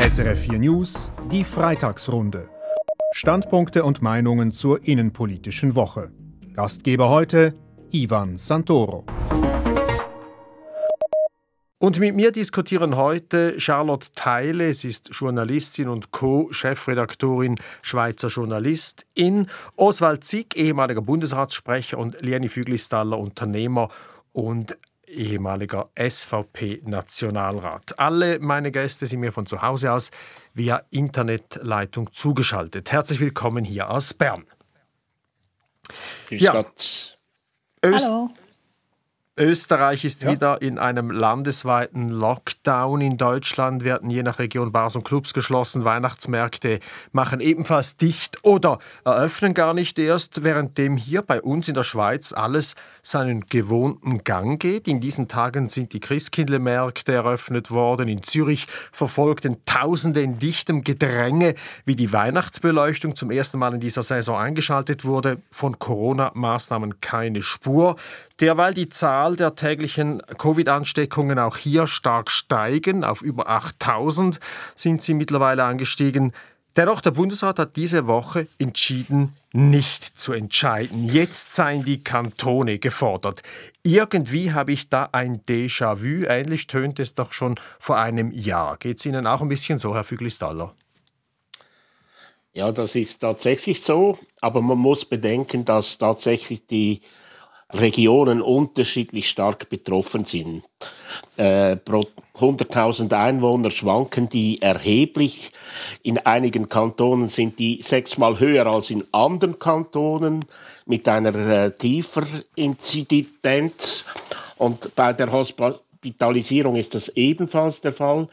SRF 4 News, die Freitagsrunde. Standpunkte und Meinungen zur innenpolitischen Woche. Gastgeber heute Ivan Santoro. Und mit mir diskutieren heute Charlotte Theile, sie ist Journalistin und Co-Chefredaktorin Schweizer Journalistin, Oswald Zick, ehemaliger Bundesratssprecher und Liani Füglistaller, Unternehmer und ehemaliger SVP-Nationalrat. Alle meine Gäste sind mir von zu Hause aus via Internetleitung zugeschaltet. Herzlich willkommen hier aus Bern. Ja. Hallo. Österreich ist ja. wieder in einem landesweiten Lockdown. In Deutschland werden je nach Region Bars und Clubs geschlossen. Weihnachtsmärkte machen ebenfalls dicht oder eröffnen gar nicht erst, währenddem hier bei uns in der Schweiz alles seinen gewohnten Gang geht. In diesen Tagen sind die Christkindlmärkte eröffnet worden. In Zürich verfolgten Tausende in dichtem Gedränge, wie die Weihnachtsbeleuchtung zum ersten Mal in dieser Saison eingeschaltet wurde. Von Corona-Maßnahmen keine Spur. Derweil die Zahl der täglichen Covid-Ansteckungen auch hier stark steigen. Auf über 8000 sind sie mittlerweile angestiegen. Dennoch, der Bundesrat hat diese Woche entschieden, nicht zu entscheiden. Jetzt seien die Kantone gefordert. Irgendwie habe ich da ein Déjà-vu. Ähnlich tönt es doch schon vor einem Jahr. Geht es Ihnen auch ein bisschen so, Herr Füglistaller? Ja, das ist tatsächlich so. Aber man muss bedenken, dass tatsächlich die Regionen unterschiedlich stark betroffen sind. Äh, pro 100.000 Einwohner schwanken die erheblich. In einigen Kantonen sind die sechsmal höher als in anderen Kantonen mit einer äh, tiefer Inzidenz. Und bei der Hospitalisierung ist das ebenfalls der Fall.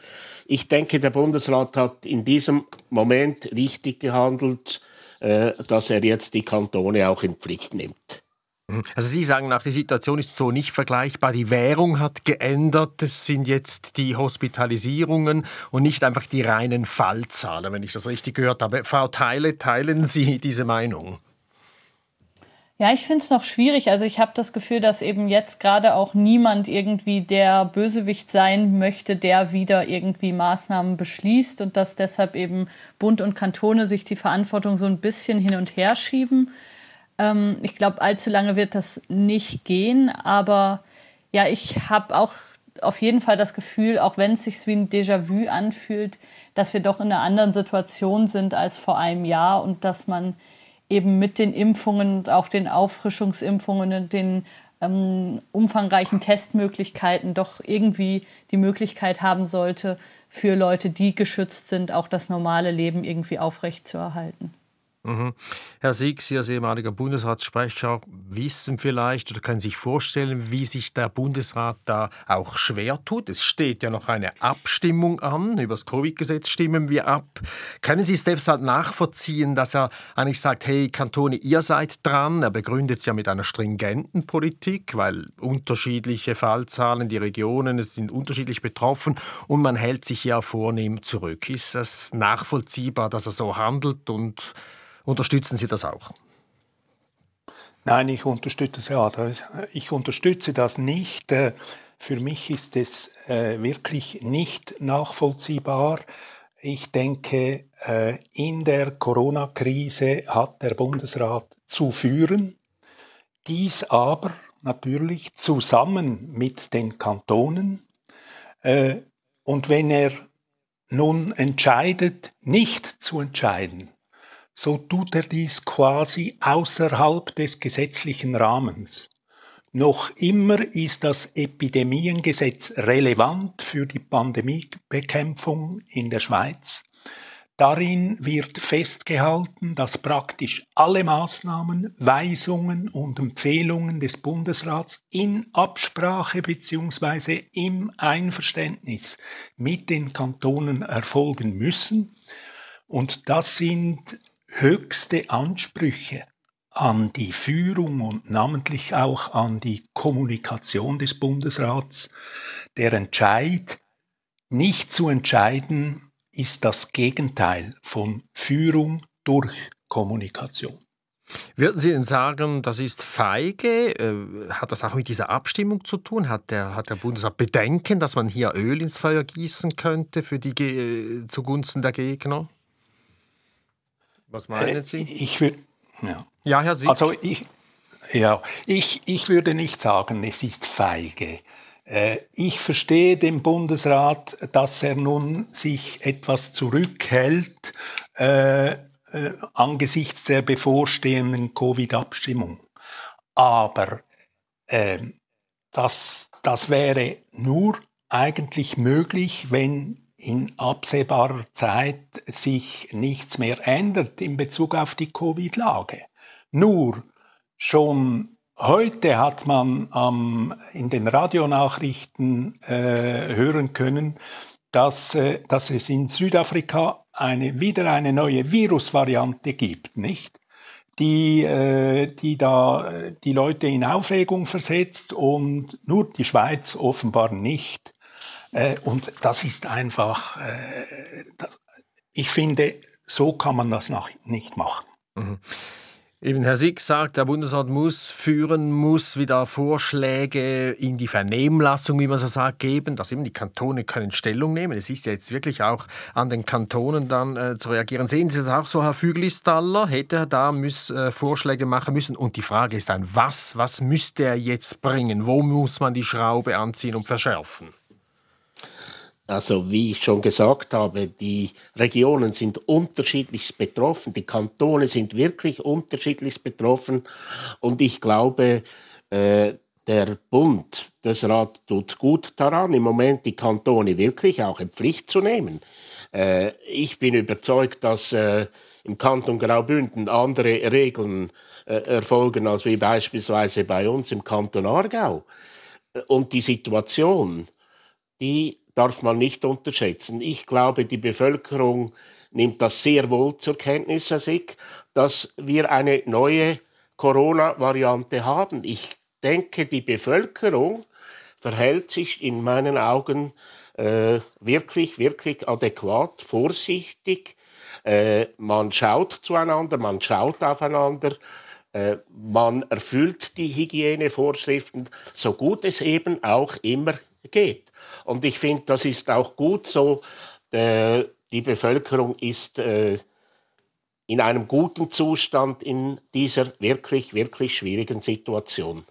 Ich denke, der Bundesrat hat in diesem Moment richtig gehandelt, äh, dass er jetzt die Kantone auch in Pflicht nimmt. Also Sie sagen nach, die Situation ist so nicht vergleichbar. Die Währung hat geändert. Es sind jetzt die Hospitalisierungen und nicht einfach die reinen Fallzahlen, wenn ich das richtig gehört habe. Frau Teile, teilen Sie diese Meinung? Ja, ich finde es noch schwierig. Also ich habe das Gefühl, dass eben jetzt gerade auch niemand irgendwie der Bösewicht sein möchte, der wieder irgendwie Maßnahmen beschließt und dass deshalb eben Bund und Kantone sich die Verantwortung so ein bisschen hin und her schieben. Ähm, ich glaube, allzu lange wird das nicht gehen, aber ja, ich habe auch auf jeden Fall das Gefühl, auch wenn es sich wie ein Déjà-vu anfühlt, dass wir doch in einer anderen Situation sind als vor einem Jahr und dass man eben mit den Impfungen und auch den Auffrischungsimpfungen und den ähm, umfangreichen Testmöglichkeiten doch irgendwie die Möglichkeit haben sollte, für Leute, die geschützt sind, auch das normale Leben irgendwie aufrechtzuerhalten. Mhm. Herr Sieg, Sie als ehemaliger Bundesratssprecher wissen vielleicht oder können sich vorstellen, wie sich der Bundesrat da auch schwer tut. Es steht ja noch eine Abstimmung an. Über das Covid-Gesetz stimmen wir ab. Können Sie es deshalb nachvollziehen, dass er eigentlich sagt, hey Kantone, ihr seid dran? Er begründet es ja mit einer stringenten Politik, weil unterschiedliche Fallzahlen, die Regionen es sind unterschiedlich betroffen und man hält sich ja vornehm zurück. Ist es nachvollziehbar, dass er so handelt und Unterstützen Sie das auch? Nein, ich unterstütze, ja, ich unterstütze das nicht. Äh, für mich ist es äh, wirklich nicht nachvollziehbar. Ich denke, äh, in der Corona-Krise hat der Bundesrat zu führen, dies aber natürlich zusammen mit den Kantonen. Und wenn er nun entscheidet, nicht zu entscheiden, so tut er dies quasi außerhalb des gesetzlichen Rahmens. Noch immer ist das Epidemiengesetz relevant für die Pandemiebekämpfung in der Schweiz. Darin wird festgehalten, dass praktisch alle Maßnahmen, Weisungen und Empfehlungen des Bundesrats in Absprache bzw. im Einverständnis mit den Kantonen erfolgen müssen. Und das sind höchste Ansprüche an die Führung und namentlich auch an die Kommunikation des Bundesrats. Der Entscheid, nicht zu entscheiden, ist das Gegenteil von Führung durch Kommunikation. Würden Sie denn sagen, das ist feige? Äh, hat das auch mit dieser Abstimmung zu tun? Hat der, hat der Bundesrat Bedenken, dass man hier Öl ins Feuer gießen könnte für die, äh, zugunsten der Gegner? Was meinen äh, Sie? Ich würde. Ja. ja, Herr Sieg. Also ich, ja, ich, ich würde nicht sagen, es ist feige. Ich verstehe den Bundesrat, dass er nun sich etwas zurückhält äh, angesichts der bevorstehenden Covid-Abstimmung. Aber äh, das, das wäre nur eigentlich möglich, wenn in absehbarer Zeit sich nichts mehr ändert in Bezug auf die Covid-Lage. Nur schon heute hat man ähm, in den Radionachrichten äh, hören können, dass, äh, dass es in Südafrika eine, wieder eine neue Virusvariante gibt, nicht? Die, äh, die da äh, die Leute in Aufregung versetzt und nur die Schweiz offenbar nicht. Äh, und das ist einfach, äh, das, ich finde, so kann man das nach, nicht machen. Mhm. Eben Herr Sick sagt, der Bundesrat muss führen, muss wieder Vorschläge in die Vernehmlassung, wie man so sagt, geben, dass eben die Kantone können Stellung nehmen. Es ist ja jetzt wirklich auch an den Kantonen dann äh, zu reagieren. Sehen Sie das auch so, Herr Füglistaller? Hätte er da muss, äh, Vorschläge machen müssen? Und die Frage ist dann, was, was müsste er jetzt bringen? Wo muss man die Schraube anziehen und verschärfen? Also wie ich schon gesagt habe, die Regionen sind unterschiedlich betroffen, die Kantone sind wirklich unterschiedlich betroffen und ich glaube, äh, der Bund, das Rat tut gut daran, im Moment die Kantone wirklich auch in Pflicht zu nehmen. Äh, ich bin überzeugt, dass äh, im Kanton Graubünden andere Regeln äh, erfolgen als wie beispielsweise bei uns im Kanton Aargau. Und die Situation, die darf man nicht unterschätzen. Ich glaube, die Bevölkerung nimmt das sehr wohl zur Kenntnis, Herr Sick, dass wir eine neue Corona-Variante haben. Ich denke, die Bevölkerung verhält sich in meinen Augen äh, wirklich, wirklich adäquat, vorsichtig. Äh, man schaut zueinander, man schaut aufeinander, äh, man erfüllt die Hygienevorschriften, so gut es eben auch immer geht. Und ich finde, das ist auch gut so. Äh, die Bevölkerung ist äh, in einem guten Zustand in dieser wirklich, wirklich schwierigen Situation.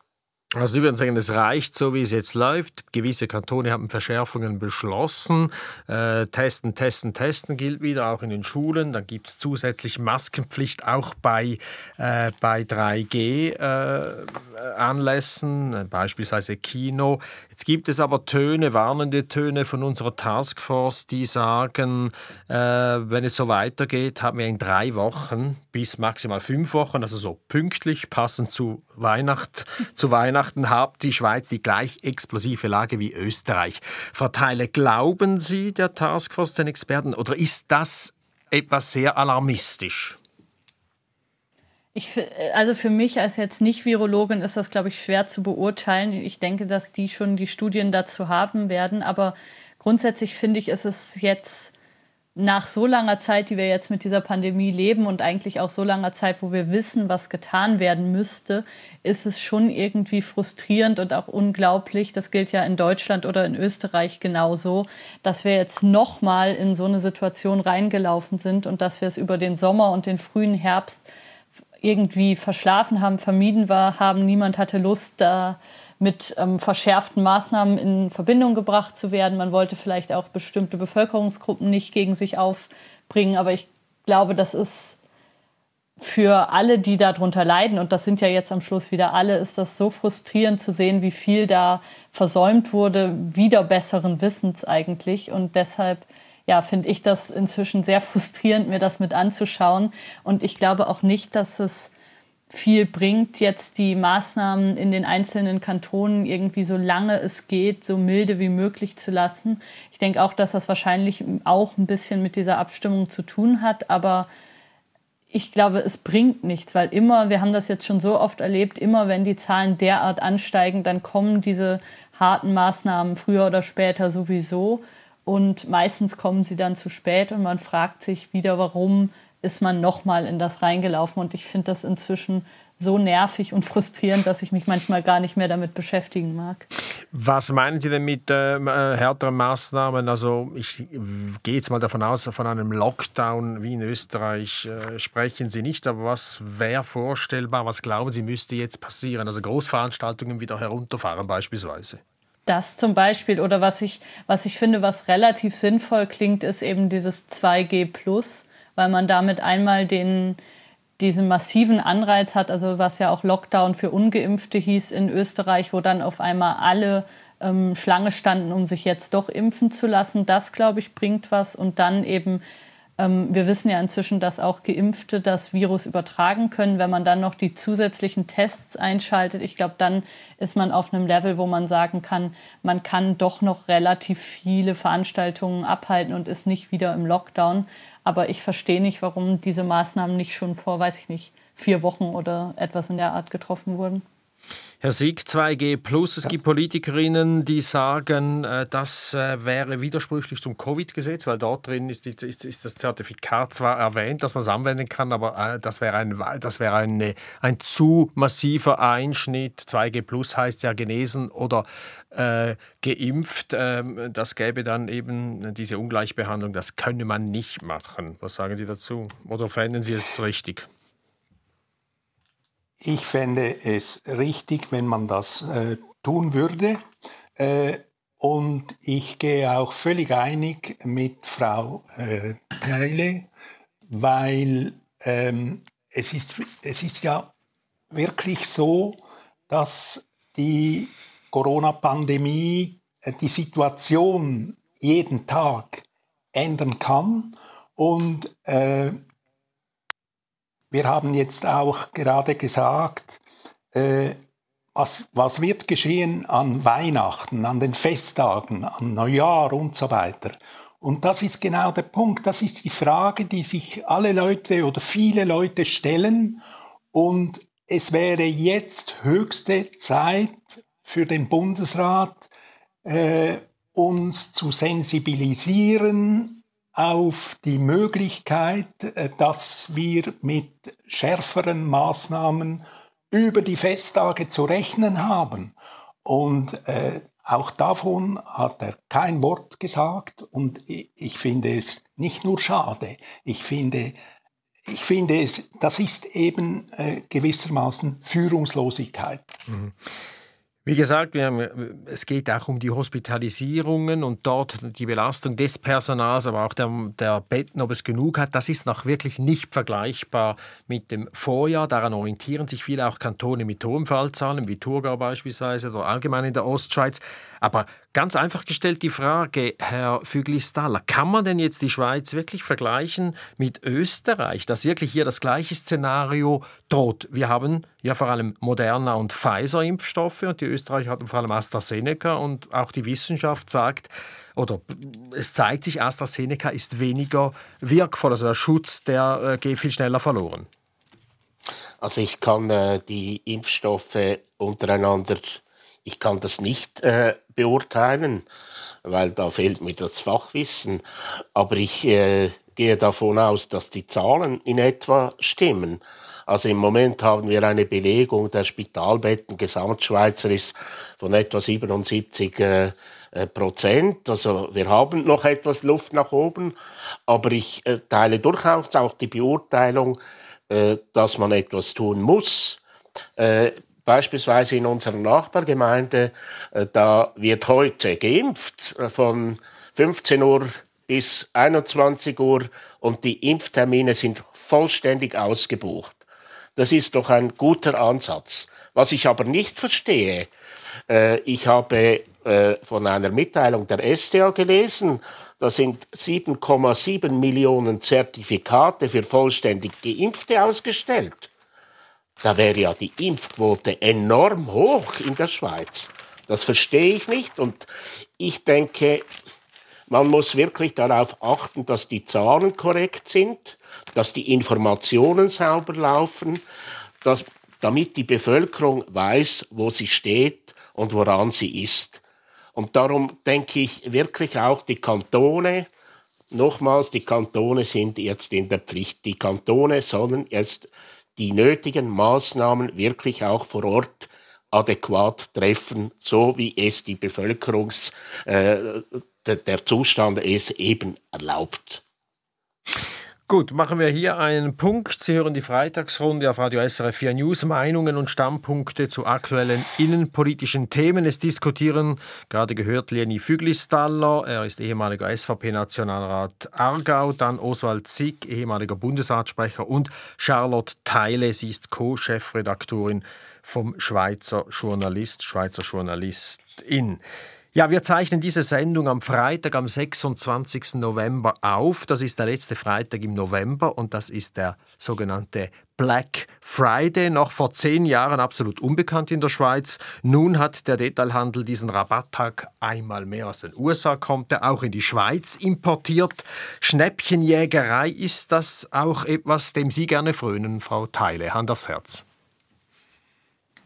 Also Sie würden sagen, es reicht so, wie es jetzt läuft. Gewisse Kantone haben Verschärfungen beschlossen. Äh, testen, testen, testen gilt wieder, auch in den Schulen. Dann gibt es zusätzlich Maskenpflicht auch bei, äh, bei 3G-Anlässen, äh, beispielsweise Kino. Jetzt gibt es aber Töne, warnende Töne von unserer Taskforce, die sagen, äh, wenn es so weitergeht, haben wir in drei Wochen bis maximal fünf Wochen, also so pünktlich, passend zu, Weihnacht, zu Weihnachten, hat die Schweiz die gleich explosive Lage wie Österreich. Verteile, glauben Sie der Taskforce, den Experten, oder ist das etwas sehr alarmistisch? Ich, also für mich als jetzt Nicht-Virologin ist das, glaube ich, schwer zu beurteilen. Ich denke, dass die schon die Studien dazu haben werden. Aber grundsätzlich finde ich, ist es jetzt nach so langer Zeit, die wir jetzt mit dieser Pandemie leben und eigentlich auch so langer Zeit, wo wir wissen, was getan werden müsste, ist es schon irgendwie frustrierend und auch unglaublich. Das gilt ja in Deutschland oder in Österreich genauso, dass wir jetzt nochmal in so eine Situation reingelaufen sind und dass wir es über den Sommer und den frühen Herbst irgendwie verschlafen haben, vermieden war, haben. Niemand hatte Lust, da mit ähm, verschärften Maßnahmen in Verbindung gebracht zu werden. Man wollte vielleicht auch bestimmte Bevölkerungsgruppen nicht gegen sich aufbringen. Aber ich glaube, das ist für alle, die darunter leiden, und das sind ja jetzt am Schluss wieder alle, ist das so frustrierend zu sehen, wie viel da versäumt wurde, wieder besseren Wissens eigentlich. Und deshalb ja, finde ich das inzwischen sehr frustrierend, mir das mit anzuschauen. Und ich glaube auch nicht, dass es viel bringt, jetzt die Maßnahmen in den einzelnen Kantonen irgendwie so lange es geht, so milde wie möglich zu lassen. Ich denke auch, dass das wahrscheinlich auch ein bisschen mit dieser Abstimmung zu tun hat, aber ich glaube, es bringt nichts, weil immer, wir haben das jetzt schon so oft erlebt, immer wenn die Zahlen derart ansteigen, dann kommen diese harten Maßnahmen früher oder später sowieso. Und meistens kommen sie dann zu spät und man fragt sich wieder, warum ist man nochmal in das reingelaufen. Und ich finde das inzwischen so nervig und frustrierend, dass ich mich manchmal gar nicht mehr damit beschäftigen mag. Was meinen Sie denn mit ähm, äh, härteren Maßnahmen? Also ich gehe jetzt mal davon aus, von einem Lockdown wie in Österreich äh, sprechen Sie nicht, aber was wäre vorstellbar? Was glauben Sie, müsste jetzt passieren? Also Großveranstaltungen wieder herunterfahren beispielsweise? Das zum Beispiel oder was ich, was ich finde, was relativ sinnvoll klingt, ist eben dieses 2G weil man damit einmal den, diesen massiven Anreiz hat, also was ja auch Lockdown für Ungeimpfte hieß in Österreich, wo dann auf einmal alle ähm, Schlange standen, um sich jetzt doch impfen zu lassen. Das, glaube ich, bringt was. Und dann eben, wir wissen ja inzwischen, dass auch Geimpfte das Virus übertragen können. Wenn man dann noch die zusätzlichen Tests einschaltet, ich glaube, dann ist man auf einem Level, wo man sagen kann, man kann doch noch relativ viele Veranstaltungen abhalten und ist nicht wieder im Lockdown. Aber ich verstehe nicht, warum diese Maßnahmen nicht schon vor, weiß ich nicht, vier Wochen oder etwas in der Art getroffen wurden. Herr Sieg, 2G Plus. Es gibt Politikerinnen, die sagen, äh, das äh, wäre widersprüchlich zum Covid-Gesetz, weil dort drin ist, ist, das Zertifikat zwar erwähnt, dass man es anwenden kann, aber äh, das wäre, ein, das wäre eine, ein zu massiver Einschnitt. 2G Plus heißt ja genesen oder äh, geimpft. Ähm, das gäbe dann eben diese Ungleichbehandlung. Das könne man nicht machen. Was sagen Sie dazu? Oder fänden Sie es richtig? Ich fände es richtig, wenn man das äh, tun würde. Äh, und ich gehe auch völlig einig mit Frau äh, Teile, weil ähm, es, ist, es ist ja wirklich so, dass die Corona-Pandemie äh, die Situation jeden Tag ändern kann. Und äh, wir haben jetzt auch gerade gesagt, äh, was, was wird geschehen an Weihnachten, an den Festtagen, an Neujahr und so weiter. Und das ist genau der Punkt. Das ist die Frage, die sich alle Leute oder viele Leute stellen. Und es wäre jetzt höchste Zeit für den Bundesrat, äh, uns zu sensibilisieren auf die Möglichkeit, äh, dass wir mit schärferen Maßnahmen über die Festtage zu rechnen haben. Und äh, auch davon hat er kein Wort gesagt und ich finde es nicht nur schade, ich finde, ich finde es, das ist eben äh, gewissermaßen Führungslosigkeit. Mhm. Wie gesagt, haben, es geht auch um die Hospitalisierungen und dort die Belastung des Personals, aber auch der, der Betten, ob es genug hat. Das ist noch wirklich nicht vergleichbar mit dem Vorjahr. Daran orientieren sich viele auch Kantone mit hohen Fallzahlen, wie Thurgau beispielsweise oder allgemein in der Ostschweiz. Aber ganz einfach gestellt die Frage, Herr Fügli-Staller, kann man denn jetzt die Schweiz wirklich vergleichen mit Österreich, dass wirklich hier das gleiche Szenario droht? Wir haben ja vor allem Moderna und Pfizer-Impfstoffe und die Österreicher hatten vor allem AstraZeneca und auch die Wissenschaft sagt, oder es zeigt sich, AstraZeneca ist weniger wirkvoll, also der Schutz, der äh, geht viel schneller verloren. Also ich kann äh, die Impfstoffe untereinander ich kann das nicht äh, beurteilen, weil da fehlt mir das Fachwissen. Aber ich äh, gehe davon aus, dass die Zahlen in etwa stimmen. Also im Moment haben wir eine Belegung der Spitalbetten gesamtschweizerisch von etwa 77 äh, äh, Prozent. Also wir haben noch etwas Luft nach oben, aber ich äh, teile durchaus auch die Beurteilung, äh, dass man etwas tun muss. Beispielsweise in unserer Nachbargemeinde, äh, da wird heute geimpft äh, von 15 Uhr bis 21 Uhr und die Impftermine sind vollständig ausgebucht. Das ist doch ein guter Ansatz. Was ich aber nicht verstehe, äh, ich habe von einer Mitteilung der SDA gelesen, da sind 7,7 Millionen Zertifikate für vollständig Geimpfte ausgestellt da wäre ja die Impfquote enorm hoch in der Schweiz. Das verstehe ich nicht und ich denke, man muss wirklich darauf achten, dass die Zahlen korrekt sind, dass die Informationen sauber laufen, dass, damit die Bevölkerung weiß, wo sie steht und woran sie ist. Und darum denke ich wirklich auch die Kantone, nochmals, die Kantone sind jetzt in der Pflicht. Die Kantone sollen jetzt die nötigen Maßnahmen wirklich auch vor Ort adäquat treffen, so wie es die Bevölkerungs, äh, der, Zustand es eben erlaubt. Gut, machen wir hier einen Punkt. Sie hören die Freitagsrunde auf Radio SRF 4 News. Meinungen und Standpunkte zu aktuellen innenpolitischen Themen. Es diskutieren, gerade gehört, Leni Füglistaller, er ist ehemaliger SVP-Nationalrat Aargau, dann Oswald Zick, ehemaliger Bundesratssprecher und Charlotte Theile, sie ist Co-Chefredaktorin vom Schweizer Journalist, Schweizer Journalistin. Ja, wir zeichnen diese Sendung am Freitag, am 26. November auf. Das ist der letzte Freitag im November und das ist der sogenannte Black Friday, noch vor zehn Jahren absolut unbekannt in der Schweiz. Nun hat der Detailhandel diesen Rabatttag einmal mehr aus den USA kommt, er auch in die Schweiz importiert. Schnäppchenjägerei ist das auch etwas, dem Sie gerne frönen, Frau Teile. Hand aufs Herz.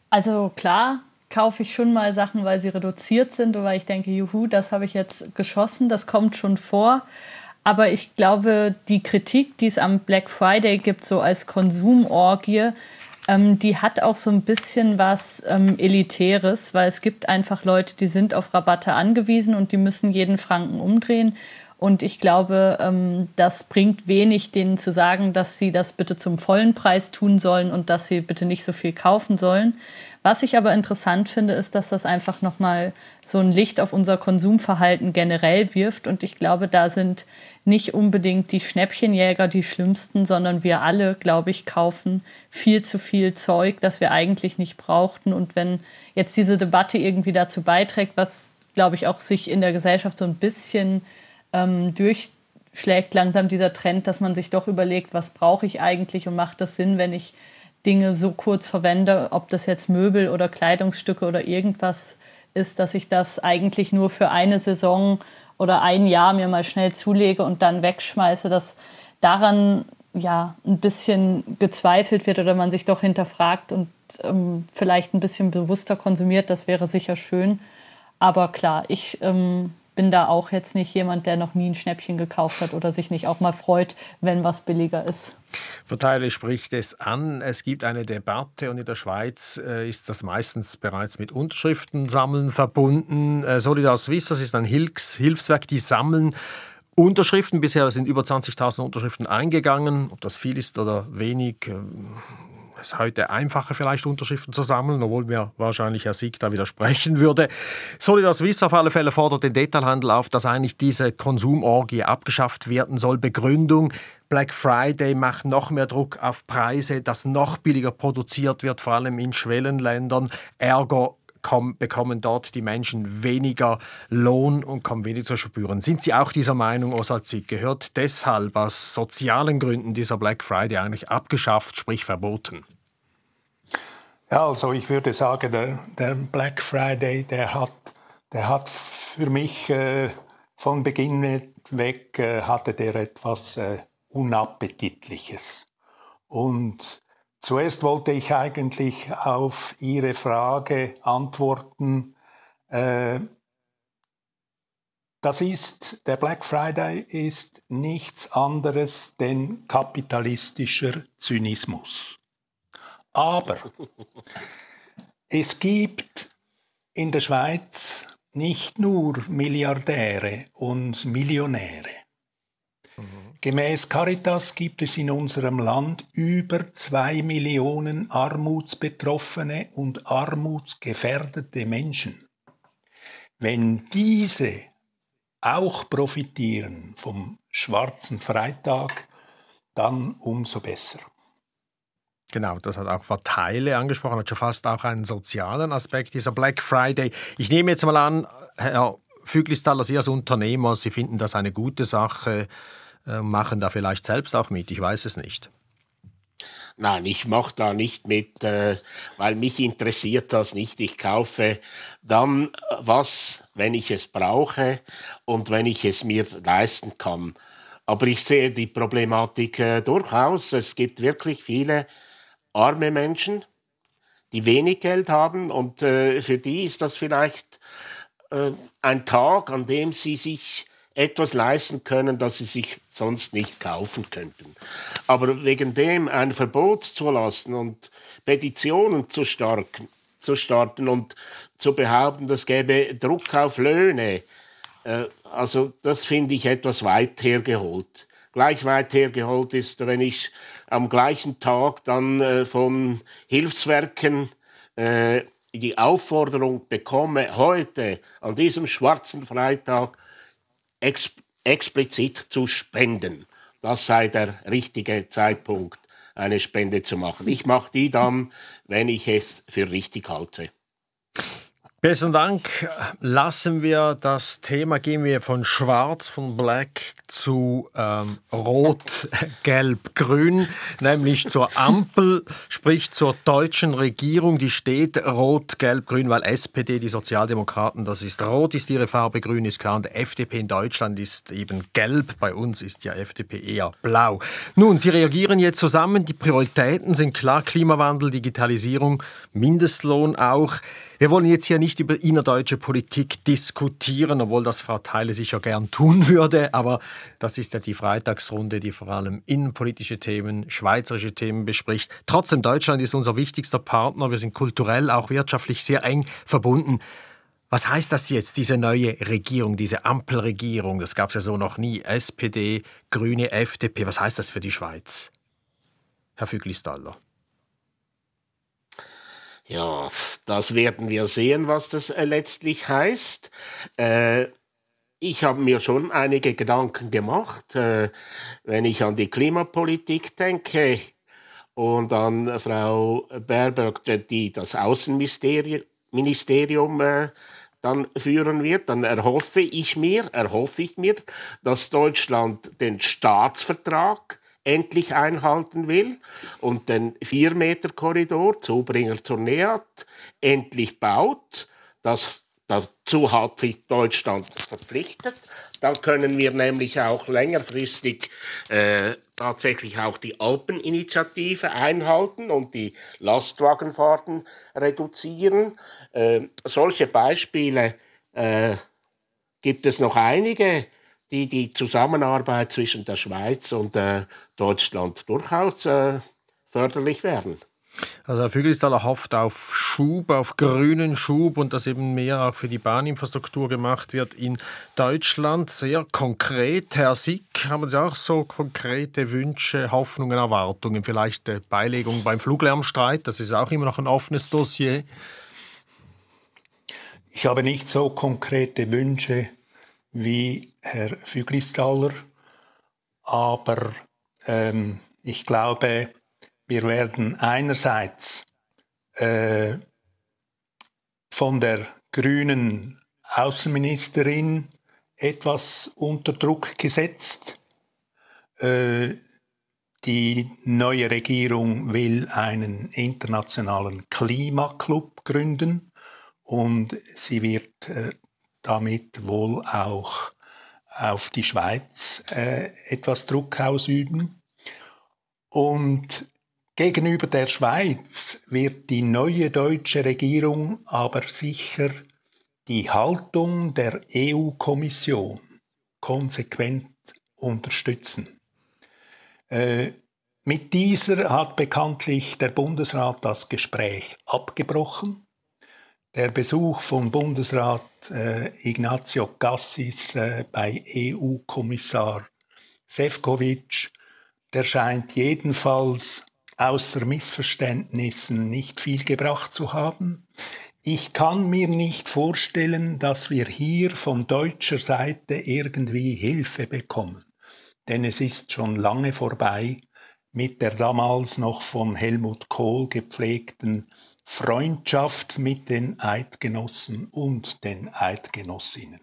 Also klar, kaufe ich schon mal Sachen, weil sie reduziert sind oder weil ich denke, juhu, das habe ich jetzt geschossen, das kommt schon vor. Aber ich glaube, die Kritik, die es am Black Friday gibt, so als Konsumorgie, ähm, die hat auch so ein bisschen was ähm, Elitäres, weil es gibt einfach Leute, die sind auf Rabatte angewiesen und die müssen jeden Franken umdrehen. Und ich glaube, ähm, das bringt wenig, denen zu sagen, dass sie das bitte zum vollen Preis tun sollen und dass sie bitte nicht so viel kaufen sollen. Was ich aber interessant finde, ist, dass das einfach nochmal so ein Licht auf unser Konsumverhalten generell wirft. Und ich glaube, da sind nicht unbedingt die Schnäppchenjäger die schlimmsten, sondern wir alle, glaube ich, kaufen viel zu viel Zeug, das wir eigentlich nicht brauchten. Und wenn jetzt diese Debatte irgendwie dazu beiträgt, was, glaube ich, auch sich in der Gesellschaft so ein bisschen ähm, durchschlägt, langsam dieser Trend, dass man sich doch überlegt, was brauche ich eigentlich und macht das Sinn, wenn ich Dinge so kurz verwende, ob das jetzt Möbel oder Kleidungsstücke oder irgendwas ist, dass ich das eigentlich nur für eine Saison oder ein Jahr mir mal schnell zulege und dann wegschmeiße, dass daran ja ein bisschen gezweifelt wird oder man sich doch hinterfragt und ähm, vielleicht ein bisschen bewusster konsumiert, das wäre sicher schön. Aber klar, ich ähm, bin da auch jetzt nicht jemand, der noch nie ein Schnäppchen gekauft hat oder sich nicht auch mal freut, wenn was billiger ist. Verteile spricht es an. Es gibt eine Debatte und in der Schweiz äh, ist das meistens bereits mit Unterschriften sammeln verbunden. Äh, Solidar Suisse, das ist ein Hilfs Hilfswerk, die sammeln Unterschriften. Bisher sind über 20.000 Unterschriften eingegangen. Ob das viel ist oder wenig, äh, ist heute einfacher, vielleicht Unterschriften zu sammeln, obwohl mir wahrscheinlich Herr Sieg da widersprechen würde. Solidar Suisse auf alle Fälle fordert den Detailhandel auf, dass eigentlich diese Konsumorgie abgeschafft werden soll. Begründung, Black Friday macht noch mehr Druck auf Preise, dass noch billiger produziert wird, vor allem in Schwellenländern. Ärger bekommen dort die Menschen weniger Lohn und kommen weniger zu spüren. Sind Sie auch dieser Meinung, Oswald Zick? Gehört deshalb aus sozialen Gründen dieser Black Friday eigentlich abgeschafft, sprich verboten? Ja, also ich würde sagen, der, der Black Friday, der hat, der hat für mich äh, von Beginn weg äh, hatte der etwas äh, Unappetitliches. Und zuerst wollte ich eigentlich auf Ihre Frage antworten. Äh, das ist, der Black Friday ist nichts anderes denn kapitalistischer Zynismus. Aber es gibt in der Schweiz nicht nur Milliardäre und Millionäre. Gemäß Caritas gibt es in unserem Land über zwei Millionen armutsbetroffene und armutsgefährdete Menschen. Wenn diese auch profitieren vom schwarzen Freitag, dann umso besser. Genau, das hat auch Verteile angesprochen, hat schon fast auch einen sozialen Aspekt, dieser Black Friday. Ich nehme jetzt mal an, Herr Füglistaller, Sie als Unternehmer, Sie finden das eine gute Sache, machen da vielleicht selbst auch mit, ich weiß es nicht. Nein, ich mache da nicht mit, äh, weil mich interessiert das nicht. Ich kaufe dann was, wenn ich es brauche und wenn ich es mir leisten kann. Aber ich sehe die Problematik äh, durchaus. Es gibt wirklich viele arme Menschen, die wenig Geld haben und äh, für die ist das vielleicht äh, ein Tag, an dem sie sich etwas leisten können, das sie sich sonst nicht kaufen könnten. Aber wegen dem ein Verbot zu lassen und Petitionen zu, starken, zu starten und zu behaupten, das gäbe Druck auf Löhne, äh, also das finde ich etwas weit hergeholt. Gleich weit hergeholt ist, wenn ich am gleichen Tag dann äh, von Hilfswerken äh, die Aufforderung bekomme, heute an diesem schwarzen Freitag ex explizit zu spenden. Das sei der richtige Zeitpunkt, eine Spende zu machen. Ich mache die dann, wenn ich es für richtig halte. Besten Dank. Lassen wir das Thema, gehen wir von Schwarz, von Black zu ähm, Rot, Gelb, Grün, nämlich zur Ampel, sprich zur deutschen Regierung. Die steht Rot, Gelb, Grün, weil SPD, die Sozialdemokraten, das ist Rot, ist ihre Farbe, Grün ist klar und FDP in Deutschland ist eben Gelb. Bei uns ist ja FDP eher Blau. Nun, Sie reagieren jetzt zusammen. Die Prioritäten sind klar: Klimawandel, Digitalisierung, Mindestlohn auch. Wir wollen jetzt hier nicht über innerdeutsche Politik diskutieren, obwohl das Frau Theile sicher gern tun würde, aber das ist ja die Freitagsrunde, die vor allem innenpolitische Themen, schweizerische Themen bespricht. Trotzdem, Deutschland ist unser wichtigster Partner. Wir sind kulturell, auch wirtschaftlich sehr eng verbunden. Was heißt das jetzt, diese neue Regierung, diese Ampelregierung? Das gab es ja so noch nie. SPD, Grüne, FDP. Was heißt das für die Schweiz? Herr Füglistaller. Ja, das werden wir sehen, was das äh, letztlich heißt. Äh, ich habe mir schon einige Gedanken gemacht, äh, wenn ich an die Klimapolitik denke und an Frau Baerbock, die das Außenministerium äh, dann führen wird, dann erhoffe ich mir, erhoffe ich mir, dass Deutschland den Staatsvertrag endlich einhalten will und den 4-Meter-Korridor Zubringer zur NEAT endlich baut. Das, dazu hat sich Deutschland verpflichtet. Dann können wir nämlich auch längerfristig äh, tatsächlich auch die Alpeninitiative einhalten und die Lastwagenfahrten reduzieren. Äh, solche Beispiele äh, gibt es noch einige die die Zusammenarbeit zwischen der Schweiz und äh, Deutschland durchaus äh, förderlich werden. Also Herr Fügelstaller hofft auf Schub, auf grünen Schub und dass eben mehr auch für die Bahninfrastruktur gemacht wird in Deutschland. Sehr konkret. Herr Sick, haben Sie auch so konkrete Wünsche, Hoffnungen, Erwartungen? Vielleicht äh, Beilegung beim Fluglärmstreit, das ist auch immer noch ein offenes Dossier. Ich habe nicht so konkrete Wünsche wie Herr Füglistaller, aber ähm, ich glaube, wir werden einerseits äh, von der grünen Außenministerin etwas unter Druck gesetzt. Äh, die neue Regierung will einen internationalen Klimaclub gründen und sie wird äh, damit wohl auch auf die Schweiz äh, etwas Druck ausüben. Und gegenüber der Schweiz wird die neue deutsche Regierung aber sicher die Haltung der EU-Kommission konsequent unterstützen. Äh, mit dieser hat bekanntlich der Bundesrat das Gespräch abgebrochen der Besuch von Bundesrat äh, Ignazio Cassis äh, bei EU-Kommissar Sefcovic, der scheint jedenfalls außer Missverständnissen nicht viel gebracht zu haben. Ich kann mir nicht vorstellen, dass wir hier von deutscher Seite irgendwie Hilfe bekommen, denn es ist schon lange vorbei mit der damals noch von Helmut Kohl gepflegten Freundschaft mit den Eidgenossen und den Eidgenossinnen.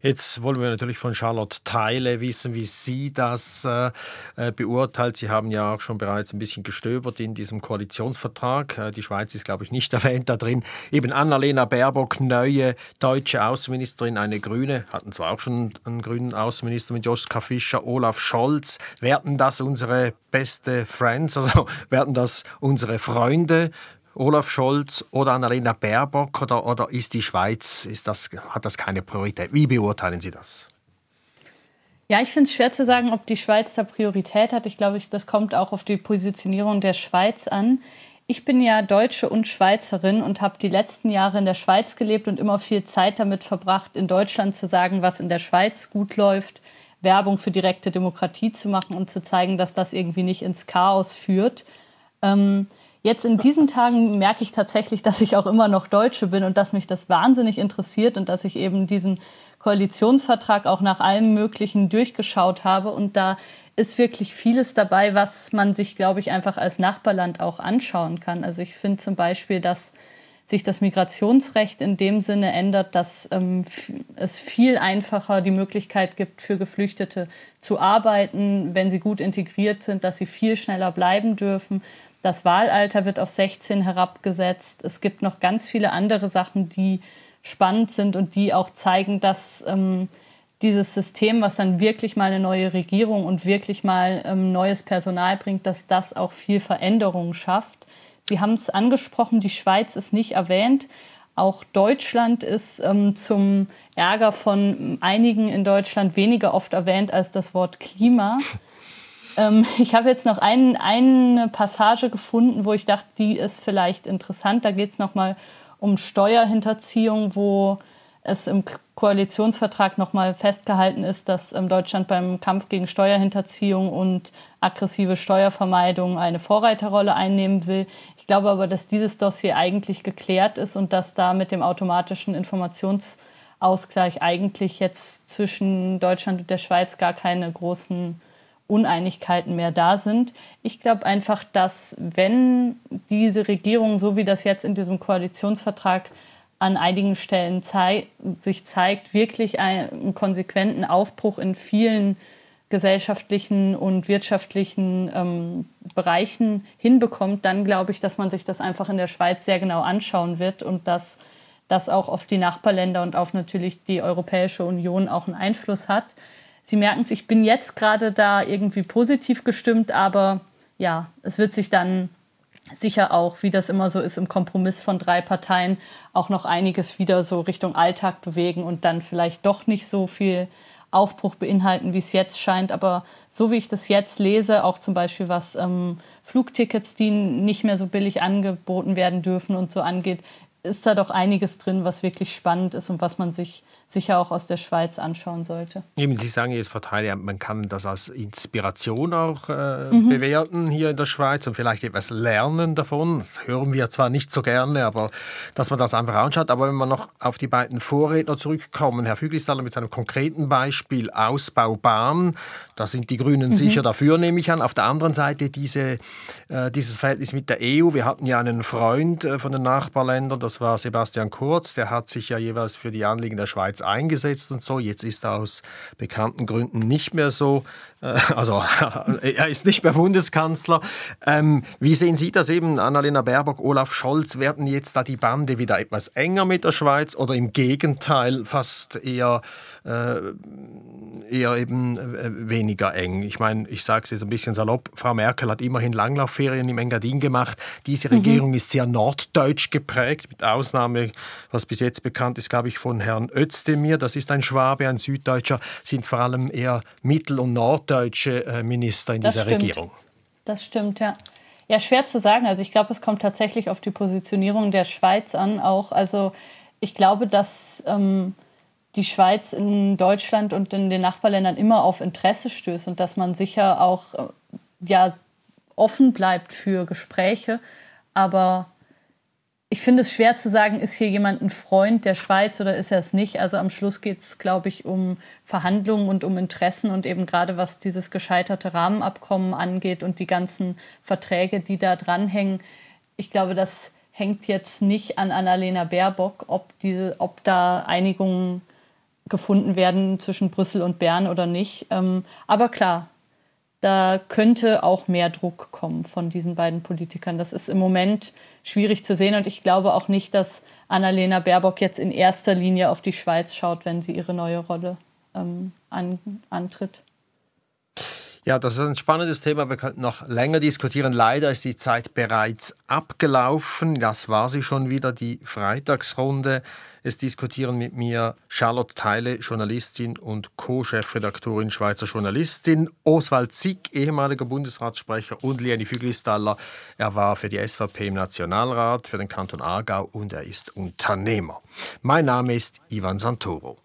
Jetzt wollen wir natürlich von Charlotte Teile wissen, wie sie das äh, äh, beurteilt. Sie haben ja auch schon bereits ein bisschen gestöbert in diesem Koalitionsvertrag. Äh, die Schweiz ist, glaube ich, nicht erwähnt da drin. Eben Annalena Baerbock, neue deutsche Außenministerin, eine Grüne, hatten zwar auch schon einen grünen Außenminister mit Joschka Fischer, Olaf Scholz. Werden das unsere beste Friends, also werden das unsere Freunde? Olaf Scholz oder Annalena Baerbock oder, oder ist die Schweiz, ist das, hat das keine Priorität? Wie beurteilen Sie das? Ja, ich finde es schwer zu sagen, ob die Schweiz da Priorität hat. Ich glaube, das kommt auch auf die Positionierung der Schweiz an. Ich bin ja Deutsche und Schweizerin und habe die letzten Jahre in der Schweiz gelebt und immer viel Zeit damit verbracht, in Deutschland zu sagen, was in der Schweiz gut läuft, Werbung für direkte Demokratie zu machen und zu zeigen, dass das irgendwie nicht ins Chaos führt. Ähm, jetzt in diesen Tagen merke ich tatsächlich, dass ich auch immer noch Deutsche bin und dass mich das wahnsinnig interessiert und dass ich eben diesen Koalitionsvertrag auch nach allem Möglichen durchgeschaut habe. Und da ist wirklich vieles dabei, was man sich, glaube ich, einfach als Nachbarland auch anschauen kann. Also ich finde zum Beispiel, dass sich das Migrationsrecht in dem Sinne ändert, dass ähm, es viel einfacher die Möglichkeit gibt, für Geflüchtete zu arbeiten, wenn sie gut integriert sind, dass sie viel schneller bleiben dürfen. Das Wahlalter wird auf 16 herabgesetzt. Es gibt noch ganz viele andere Sachen, die spannend sind und die auch zeigen, dass ähm, dieses System, was dann wirklich mal eine neue Regierung und wirklich mal ähm, neues Personal bringt, dass das auch viel Veränderung schafft. Sie haben es angesprochen, die Schweiz ist nicht erwähnt. Auch Deutschland ist ähm, zum Ärger von einigen in Deutschland weniger oft erwähnt als das Wort Klima. ähm, ich habe jetzt noch ein, eine Passage gefunden, wo ich dachte, die ist vielleicht interessant. Da geht es nochmal um Steuerhinterziehung, wo es im Koalitionsvertrag nochmal festgehalten ist, dass ähm, Deutschland beim Kampf gegen Steuerhinterziehung und aggressive Steuervermeidung eine Vorreiterrolle einnehmen will. Ich glaube aber, dass dieses Dossier eigentlich geklärt ist und dass da mit dem automatischen Informationsausgleich eigentlich jetzt zwischen Deutschland und der Schweiz gar keine großen Uneinigkeiten mehr da sind. Ich glaube einfach, dass wenn diese Regierung, so wie das jetzt in diesem Koalitionsvertrag an einigen Stellen zei sich zeigt, wirklich einen konsequenten Aufbruch in vielen gesellschaftlichen und wirtschaftlichen ähm, Bereichen hinbekommt, dann glaube ich, dass man sich das einfach in der Schweiz sehr genau anschauen wird und dass das auch auf die Nachbarländer und auf natürlich die Europäische Union auch einen Einfluss hat. Sie merken es, ich bin jetzt gerade da irgendwie positiv gestimmt, aber ja, es wird sich dann sicher auch, wie das immer so ist, im Kompromiss von drei Parteien auch noch einiges wieder so Richtung Alltag bewegen und dann vielleicht doch nicht so viel Aufbruch beinhalten, wie es jetzt scheint. Aber so wie ich das jetzt lese, auch zum Beispiel was ähm, Flugtickets, die nicht mehr so billig angeboten werden dürfen und so angeht, ist da doch einiges drin, was wirklich spannend ist und was man sich sicher auch aus der Schweiz anschauen sollte. Eben, Sie sagen jetzt, Frau Teile, man kann das als Inspiration auch äh, mhm. bewerten hier in der Schweiz und vielleicht etwas lernen davon. Das hören wir zwar nicht so gerne, aber dass man das einfach anschaut. Aber wenn wir noch auf die beiden Vorredner zurückkommen, Herr Füglisaller mit seinem konkreten Beispiel Ausbau Bahn, da sind die Grünen mhm. sicher dafür, nehme ich an. Auf der anderen Seite diese, äh, dieses Verhältnis mit der EU. Wir hatten ja einen Freund äh, von den Nachbarländern, das war Sebastian Kurz, der hat sich ja jeweils für die Anliegen der Schweiz eingesetzt und so. Jetzt ist aus bekannten Gründen nicht mehr so, also er ist nicht mehr Bundeskanzler. Ähm, wie sehen Sie das eben, Annalena Baerbock, Olaf Scholz, werden jetzt da die Bande wieder etwas enger mit der Schweiz oder im Gegenteil fast eher äh, eher eben äh, weniger eng. Ich meine, ich sage es jetzt ein bisschen salopp, Frau Merkel hat immerhin Langlaufferien im Engadin gemacht. Diese mhm. Regierung mhm. ist sehr norddeutsch geprägt, mit Ausnahme, was bis jetzt bekannt ist, glaube ich, von Herrn Özdemir. Das ist ein Schwabe, ein Süddeutscher, sind vor allem eher mittel- und norddeutsche äh, Minister in das dieser stimmt. Regierung. Das stimmt, ja. Ja, schwer zu sagen. Also ich glaube, es kommt tatsächlich auf die Positionierung der Schweiz an. Auch also ich glaube, dass ähm, die Schweiz in Deutschland und in den Nachbarländern immer auf Interesse stößt und dass man sicher auch äh, ja, offen bleibt für Gespräche. Aber ich finde es schwer zu sagen, ist hier jemand ein Freund der Schweiz oder ist er es nicht. Also am Schluss geht es, glaube ich, um Verhandlungen und um Interessen und eben gerade was dieses gescheiterte Rahmenabkommen angeht und die ganzen Verträge, die da dranhängen. Ich glaube, das hängt jetzt nicht an Annalena Baerbock, ob, diese, ob da Einigungen gefunden werden zwischen Brüssel und Bern oder nicht. Ähm, aber klar, da könnte auch mehr Druck kommen von diesen beiden Politikern. Das ist im Moment schwierig zu sehen und ich glaube auch nicht, dass Annalena Baerbock jetzt in erster Linie auf die Schweiz schaut, wenn sie ihre neue Rolle ähm, an, antritt. Ja, das ist ein spannendes Thema. Wir könnten noch länger diskutieren. Leider ist die Zeit bereits abgelaufen. Das war sie schon wieder, die Freitagsrunde. Es diskutieren mit mir Charlotte Teile, Journalistin und Co-Chefredaktorin Schweizer Journalistin, Oswald Zick, ehemaliger Bundesratssprecher und Lieni Füglistaller. Er war für die SVP im Nationalrat, für den Kanton Aargau und er ist Unternehmer. Mein Name ist Ivan Santoro.